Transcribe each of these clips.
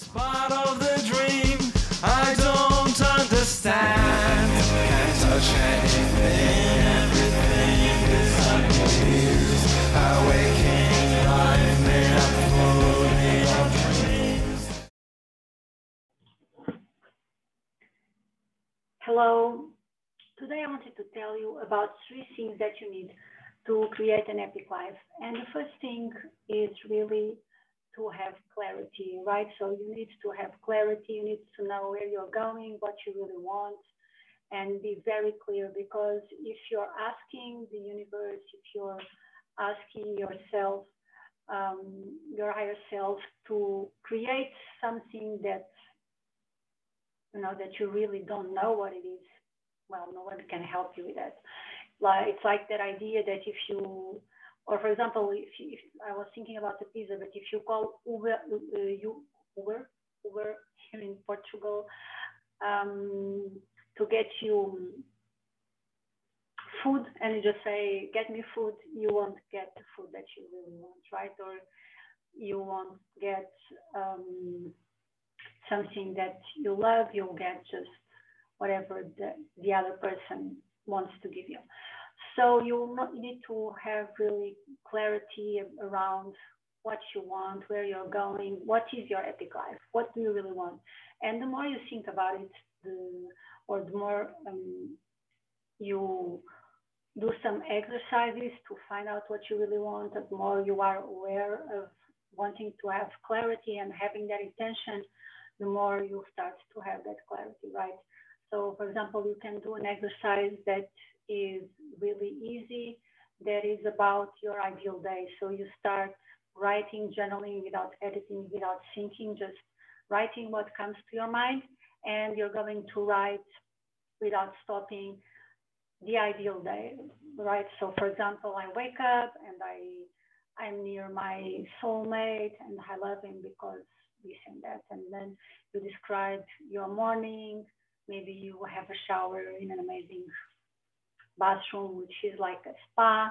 It's part of the dream. I don't understand. Can't touch anything. Hello. Today I wanted to tell you about three things that you need to create an epic life. And the first thing is really to have clarity, right? So you need to have clarity, you need to know where you're going, what you really want, and be very clear because if you're asking the universe, if you're asking yourself, um, your higher self to create something that you know that you really don't know what it is well no one can help you with that like it's like that idea that if you or for example, if, if I was thinking about the pizza, but if you call Uber, uh, you, Uber, Uber here in Portugal, um, to get you food and you just say, get me food, you won't get the food that you really want, right? Or you won't get um, something that you love, you'll get just whatever the, the other person wants to give you. So you need to have really clarity around what you want, where you're going, what is your epic life, what do you really want. And the more you think about it, the, or the more um, you do some exercises to find out what you really want, the more you are aware of wanting to have clarity and having that intention, the more you start to have that clarity, right? So, for example, you can do an exercise that is really easy. That is about your ideal day. So you start writing, journaling without editing, without thinking, just writing what comes to your mind. And you're going to write without stopping the ideal day, right? So for example, I wake up and I I'm near my soulmate and I love him because this and that. And then you describe your morning. Maybe you have a shower in an amazing bathroom, which is like a spa.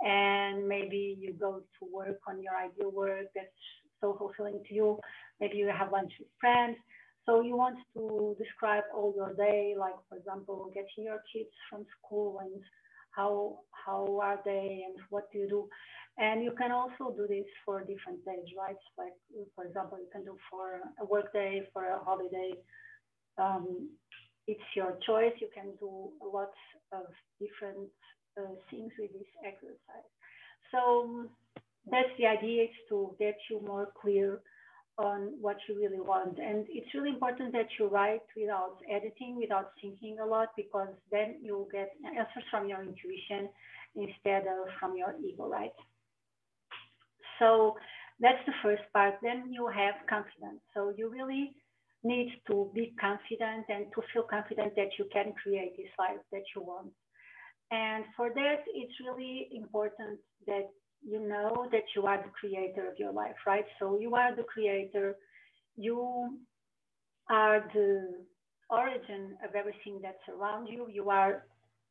And maybe you go to work on your ideal work that's so fulfilling to you. Maybe you have lunch with friends. So you want to describe all your day, like for example, getting your kids from school and how how are they and what do you do. And you can also do this for different days, right? Like for example, you can do for a work day, for a holiday. Um, it's your choice. You can do lots of different uh, things with this exercise. So that's the idea is to get you more clear on what you really want. And it's really important that you write without editing, without thinking a lot, because then you'll get answers from your intuition instead of from your ego, right? So that's the first part. Then you have confidence. So you really need to be confident and to feel confident that you can create this life that you want. And for that, it's really important that you know that you are the creator of your life, right? So you are the creator. You are the origin of everything that's around you. You are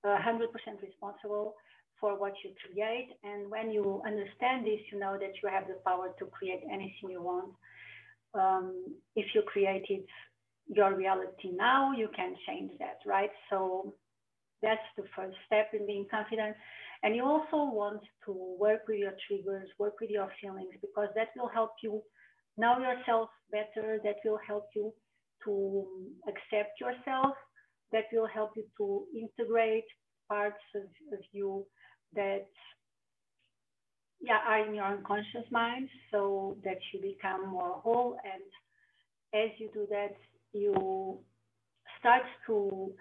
100% responsible for what you create. And when you understand this, you know that you have the power to create anything you want um, if you created your reality now, you can change that, right? So that's the first step in being confident. And you also want to work with your triggers, work with your feelings, because that will help you know yourself better. That will help you to accept yourself. That will help you to integrate parts of, of you that yeah, are in your unconscious mind so that you become more whole. And as you do that, you start to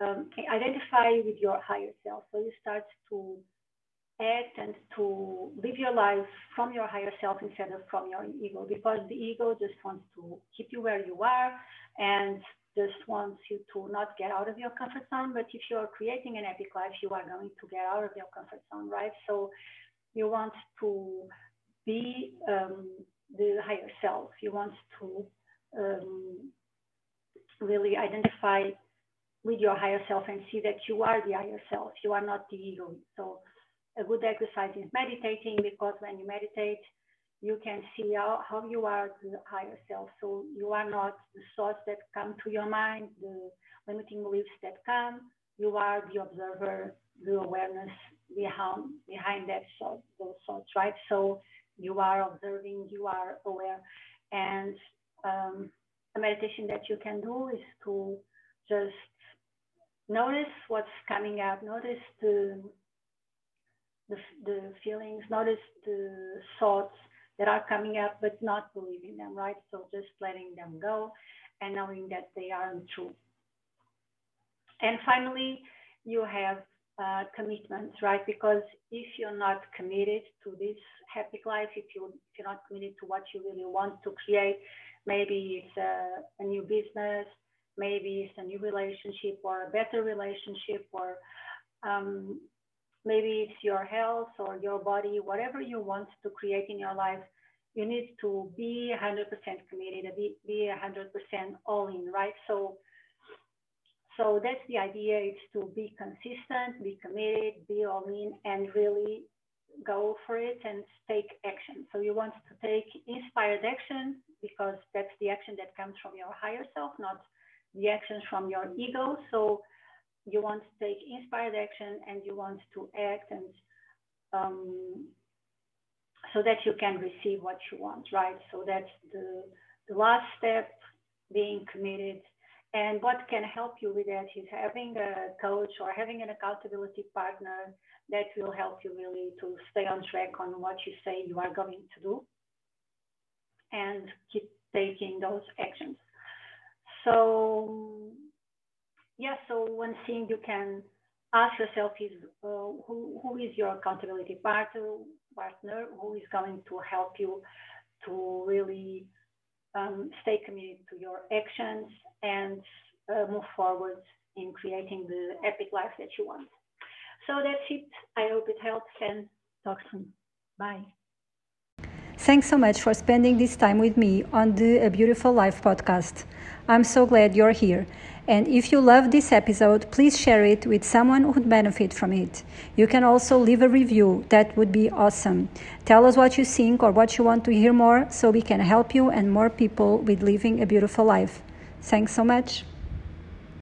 um, identify with your higher self. So you start to act and to live your life from your higher self instead of from your ego, because the ego just wants to keep you where you are and just wants you to not get out of your comfort zone. But if you're creating an epic life, you are going to get out of your comfort zone, right? So you want to be um, the higher self. You want to um, really identify with your higher self and see that you are the higher self. You are not the ego. So a good exercise is meditating because when you meditate, you can see how, how you are the higher self. So you are not the thoughts that come to your mind, the limiting beliefs that come. You are the observer, the awareness behind behind that thought, those thoughts, right? So you are observing, you are aware, and um, a meditation that you can do is to just notice what's coming up, notice the the, the feelings, notice the thoughts that are coming up, but not believing them, right? So just letting them go and knowing that they aren't true. And finally, you have uh, commitments, right? Because if you're not committed to this happy life, if, you, if you're not committed to what you really want to create, maybe it's a, a new business, maybe it's a new relationship or a better relationship or um, maybe it's your health or your body, whatever you want to create in your life, you need to be 100% committed, be, be 100% all in, right? So, so that's the idea is to be consistent, be committed, be all in, and really go for it and take action. So you want to take inspired action because that's the action that comes from your higher self, not the actions from your ego. So you want to take inspired action and you want to act and um, so that you can receive what you want, right? So that's the, the last step, being committed. And what can help you with that is having a coach or having an accountability partner that will help you really to stay on track on what you say you are going to do and keep taking those actions. So yeah, so one thing you can ask yourself is uh, who, who is your accountability partner, partner, who is going to help you to really um, stay committed to your actions and uh, move forward in creating the epic life that you want. So that's it. I hope it helps and talk soon. Bye. Thanks so much for spending this time with me on the A Beautiful Life podcast. I'm so glad you're here. And if you love this episode, please share it with someone who would benefit from it. You can also leave a review, that would be awesome. Tell us what you think or what you want to hear more so we can help you and more people with living a beautiful life. Thanks so much.